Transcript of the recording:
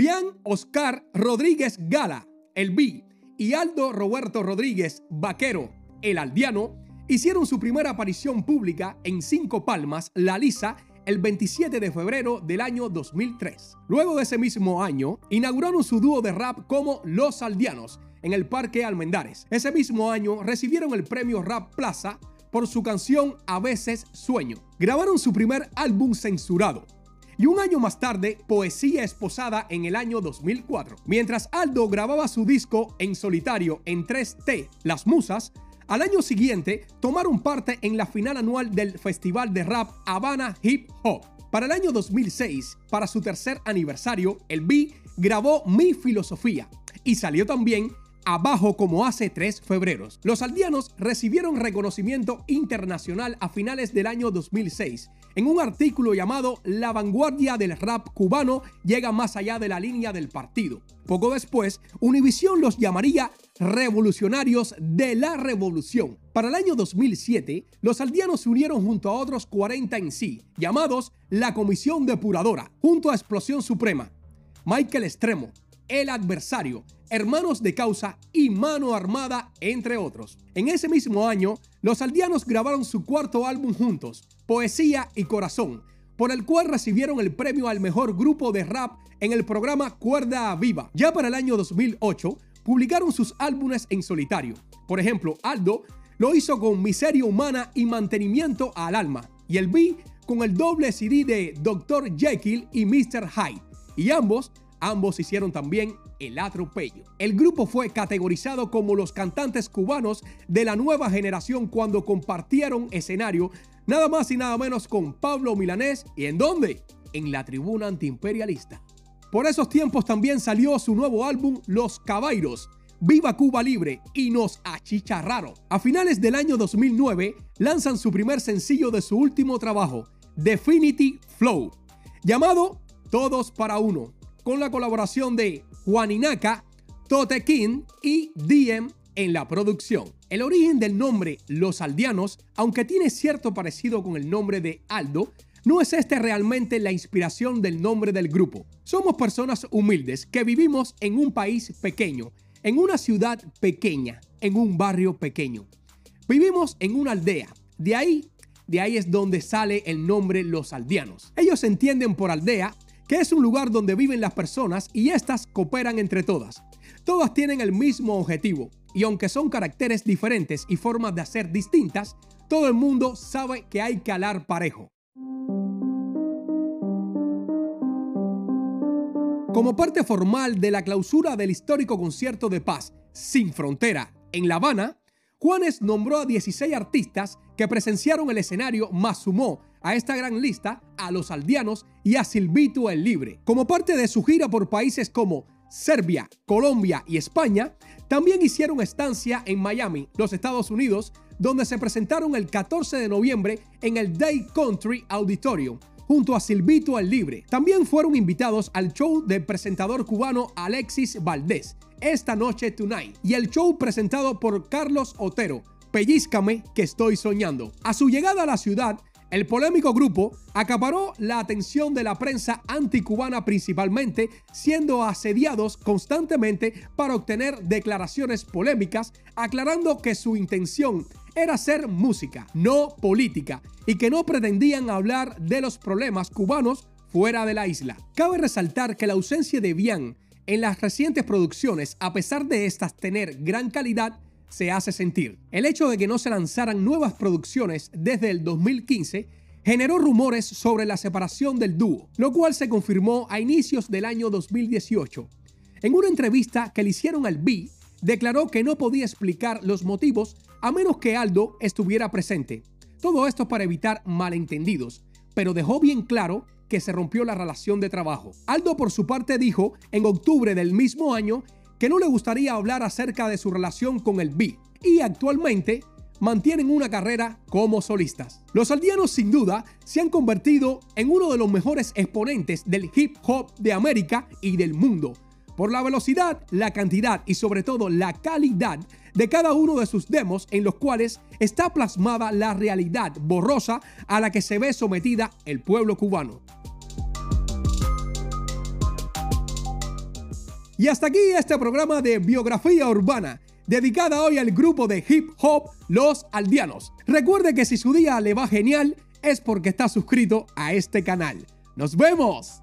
Bian Oscar Rodríguez Gala, el B, y Aldo Roberto Rodríguez Vaquero, el aldeano, hicieron su primera aparición pública en Cinco Palmas, La Lisa, el 27 de febrero del año 2003. Luego de ese mismo año, inauguraron su dúo de rap como Los Aldeanos en el Parque Almendares. Ese mismo año recibieron el premio Rap Plaza por su canción A veces sueño. Grabaron su primer álbum censurado. Y un año más tarde, Poesía Esposada en el año 2004. Mientras Aldo grababa su disco en solitario en 3T, Las Musas, al año siguiente tomaron parte en la final anual del Festival de Rap Habana Hip Hop. Para el año 2006, para su tercer aniversario, el B grabó Mi Filosofía y salió también abajo como hace tres febreros. Los aldeanos recibieron reconocimiento internacional a finales del año 2006 en un artículo llamado La vanguardia del rap cubano llega más allá de la línea del partido. Poco después, Univision los llamaría revolucionarios de la revolución. Para el año 2007, los aldeanos se unieron junto a otros 40 en sí, llamados la Comisión Depuradora, junto a Explosión Suprema, Michael Extremo, El Adversario, Hermanos de Causa y Mano Armada, entre otros. En ese mismo año, los aldeanos grabaron su cuarto álbum juntos, Poesía y Corazón, por el cual recibieron el premio al mejor grupo de rap en el programa Cuerda Viva. Ya para el año 2008, publicaron sus álbumes en solitario. Por ejemplo, Aldo lo hizo con Miseria Humana y Mantenimiento al Alma, y el B con el doble CD de Dr. Jekyll y Mr. Hyde. Y ambos, ambos hicieron también el atropello. El grupo fue categorizado como los cantantes cubanos de la nueva generación cuando compartieron escenario nada más y nada menos con Pablo Milanés y en dónde? En la tribuna antiimperialista. Por esos tiempos también salió su nuevo álbum Los Cabairos, Viva Cuba Libre y Nos Achicharraron. A finales del año 2009 lanzan su primer sencillo de su último trabajo, Definity Flow, llamado Todos para Uno, con la colaboración de Juan Inaka, Tote King y DM en la producción. El origen del nombre Los Aldeanos, aunque tiene cierto parecido con el nombre de Aldo, no es este realmente la inspiración del nombre del grupo. Somos personas humildes que vivimos en un país pequeño, en una ciudad pequeña, en un barrio pequeño. Vivimos en una aldea. De ahí, de ahí es donde sale el nombre Los Aldeanos. Ellos entienden por aldea que es un lugar donde viven las personas y éstas cooperan entre todas. Todas tienen el mismo objetivo y aunque son caracteres diferentes y formas de hacer distintas, todo el mundo sabe que hay que alar parejo. Como parte formal de la clausura del histórico concierto de paz Sin Frontera en La Habana, Juanes nombró a 16 artistas que presenciaron el escenario más sumó a esta gran lista a los aldeanos y a Silvito el Libre. Como parte de su gira por países como Serbia, Colombia y España, también hicieron estancia en Miami, los Estados Unidos, donde se presentaron el 14 de noviembre en el Day Country Auditorium junto a Silvito el Libre. También fueron invitados al show del presentador cubano Alexis Valdés, Esta Noche Tonight, y el show presentado por Carlos Otero, Pellízcame que estoy soñando. A su llegada a la ciudad, el polémico grupo acaparó la atención de la prensa anticubana principalmente, siendo asediados constantemente para obtener declaraciones polémicas, aclarando que su intención era hacer música, no política, y que no pretendían hablar de los problemas cubanos fuera de la isla. Cabe resaltar que la ausencia de Bian en las recientes producciones, a pesar de estas tener gran calidad, se hace sentir. El hecho de que no se lanzaran nuevas producciones desde el 2015 generó rumores sobre la separación del dúo, lo cual se confirmó a inicios del año 2018. En una entrevista que le hicieron al B, declaró que no podía explicar los motivos a menos que Aldo estuviera presente. Todo esto para evitar malentendidos, pero dejó bien claro que se rompió la relación de trabajo. Aldo por su parte dijo en octubre del mismo año que no le gustaría hablar acerca de su relación con el B y actualmente mantienen una carrera como solistas. Los aldeanos sin duda se han convertido en uno de los mejores exponentes del hip hop de América y del mundo, por la velocidad, la cantidad y sobre todo la calidad de cada uno de sus demos en los cuales está plasmada la realidad borrosa a la que se ve sometida el pueblo cubano. Y hasta aquí este programa de biografía urbana, dedicada hoy al grupo de hip hop Los Aldeanos. Recuerde que si su día le va genial, es porque está suscrito a este canal. ¡Nos vemos!